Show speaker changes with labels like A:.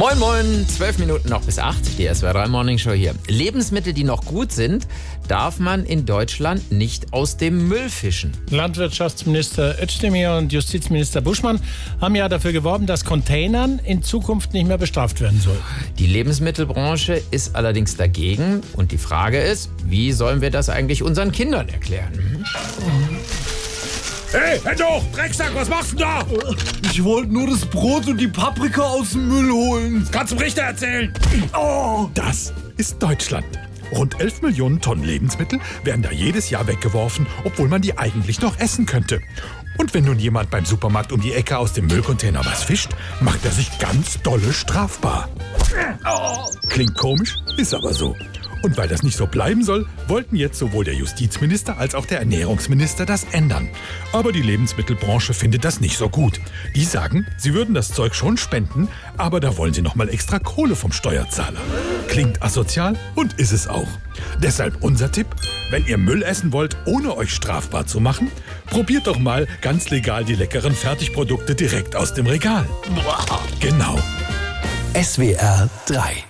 A: Moin Moin, zwölf Minuten noch bis acht. die SWR3 Morning Show hier. Lebensmittel, die noch gut sind, darf man in Deutschland nicht aus dem Müll fischen.
B: Landwirtschaftsminister Özdemir und Justizminister Buschmann haben ja dafür geworben, dass Containern in Zukunft nicht mehr bestraft werden soll.
A: Die Lebensmittelbranche ist allerdings dagegen und die Frage ist, wie sollen wir das eigentlich unseren Kindern erklären? Mhm.
C: Hey, Hände hoch! Drecksack, was machst du da?
D: Ich wollte nur das Brot und die Paprika aus dem Müll holen.
C: Kannst du dem Richter erzählen?
E: Oh. Das ist Deutschland. Rund 11 Millionen Tonnen Lebensmittel werden da jedes Jahr weggeworfen, obwohl man die eigentlich noch essen könnte. Und wenn nun jemand beim Supermarkt um die Ecke aus dem Müllcontainer was fischt, macht er sich ganz dolle strafbar. Klingt komisch, ist aber so. Und weil das nicht so bleiben soll, wollten jetzt sowohl der Justizminister als auch der Ernährungsminister das ändern. Aber die Lebensmittelbranche findet das nicht so gut. Die sagen, sie würden das Zeug schon spenden, aber da wollen sie nochmal extra Kohle vom Steuerzahler. Klingt asozial und ist es auch. Deshalb unser Tipp, wenn ihr Müll essen wollt, ohne euch strafbar zu machen, probiert doch mal ganz legal die leckeren Fertigprodukte direkt aus dem Regal. Genau.
F: SWR 3